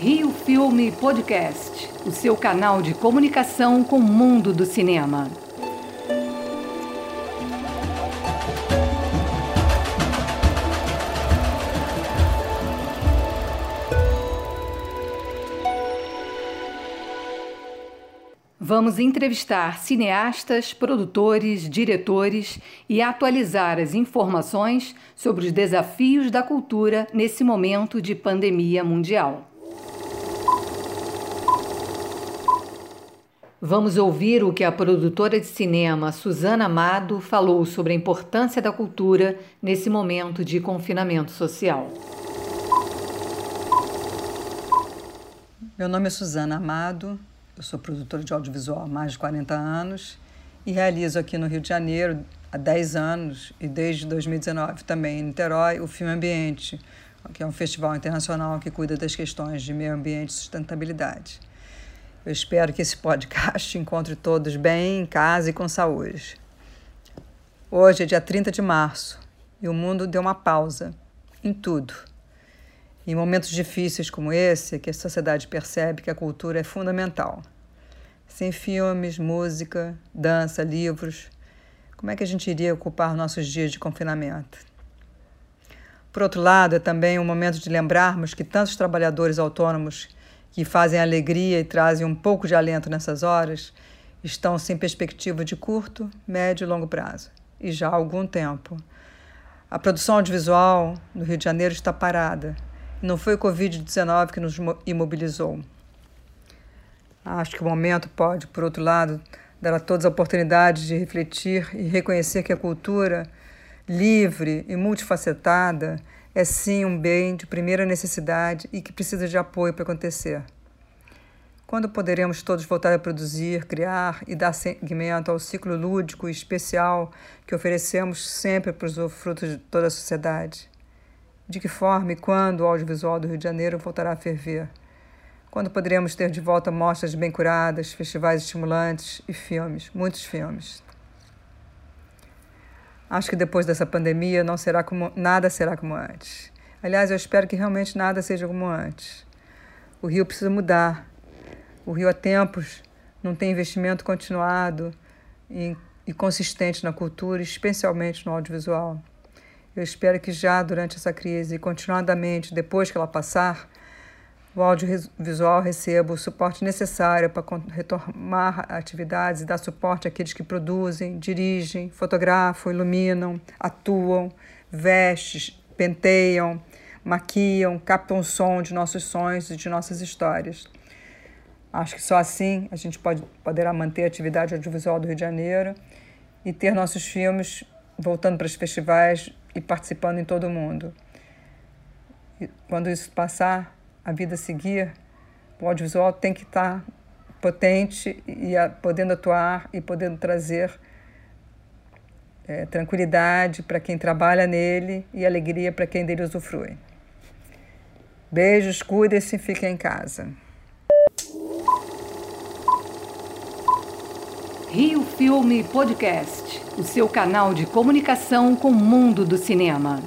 Rio Filme Podcast, o seu canal de comunicação com o mundo do cinema. Vamos entrevistar cineastas, produtores, diretores e atualizar as informações sobre os desafios da cultura nesse momento de pandemia mundial. Vamos ouvir o que a produtora de cinema Suzana Amado falou sobre a importância da cultura nesse momento de confinamento social. Meu nome é Suzana Amado, eu sou produtora de audiovisual há mais de 40 anos e realizo aqui no Rio de Janeiro há 10 anos e desde 2019 também em Niterói o Filme Ambiente, que é um festival internacional que cuida das questões de meio ambiente e sustentabilidade. Eu espero que esse podcast encontre todos bem, em casa e com saúde. Hoje é dia 30 de março e o mundo deu uma pausa em tudo. Em momentos difíceis como esse, que a sociedade percebe que a cultura é fundamental. Sem filmes, música, dança, livros, como é que a gente iria ocupar nossos dias de confinamento? Por outro lado, é também um momento de lembrarmos que tantos trabalhadores autônomos que fazem alegria e trazem um pouco de alento nessas horas estão sem perspectiva de curto, médio e longo prazo, e já há algum tempo. A produção audiovisual no Rio de Janeiro está parada não foi o Covid-19 que nos imobilizou. Acho que o momento pode, por outro lado, dar a todos a oportunidade de refletir e reconhecer que a cultura livre e multifacetada é sim um bem de primeira necessidade e que precisa de apoio para acontecer. Quando poderemos todos voltar a produzir, criar e dar seguimento ao ciclo lúdico e especial que oferecemos sempre para os frutos de toda a sociedade? De que forma e quando o audiovisual do Rio de Janeiro voltará a ferver? Quando poderemos ter de volta mostras bem curadas, festivais estimulantes e filmes, muitos filmes? Acho que depois dessa pandemia não será como nada será como antes. Aliás, eu espero que realmente nada seja como antes. O Rio precisa mudar. O Rio há tempos não tem investimento continuado e, e consistente na cultura, especialmente no audiovisual. Eu espero que já durante essa crise e continuadamente, depois que ela passar, o audiovisual receba o suporte necessário para retomar atividades e dar suporte àqueles que produzem, dirigem, fotografam, iluminam, atuam, vestem, penteiam, maquiam, captam o som de nossos sonhos e de nossas histórias. Acho que só assim a gente pode, poderá manter a atividade audiovisual do Rio de Janeiro e ter nossos filmes voltando para os festivais e participando em todo o mundo. E quando isso passar, a vida seguir, o audiovisual tem que estar potente e a, podendo atuar e podendo trazer é, tranquilidade para quem trabalha nele e alegria para quem dele usufrui. Beijos, cuidem-se e fiquem em casa. Rio Filme Podcast, o seu canal de comunicação com o mundo do cinema.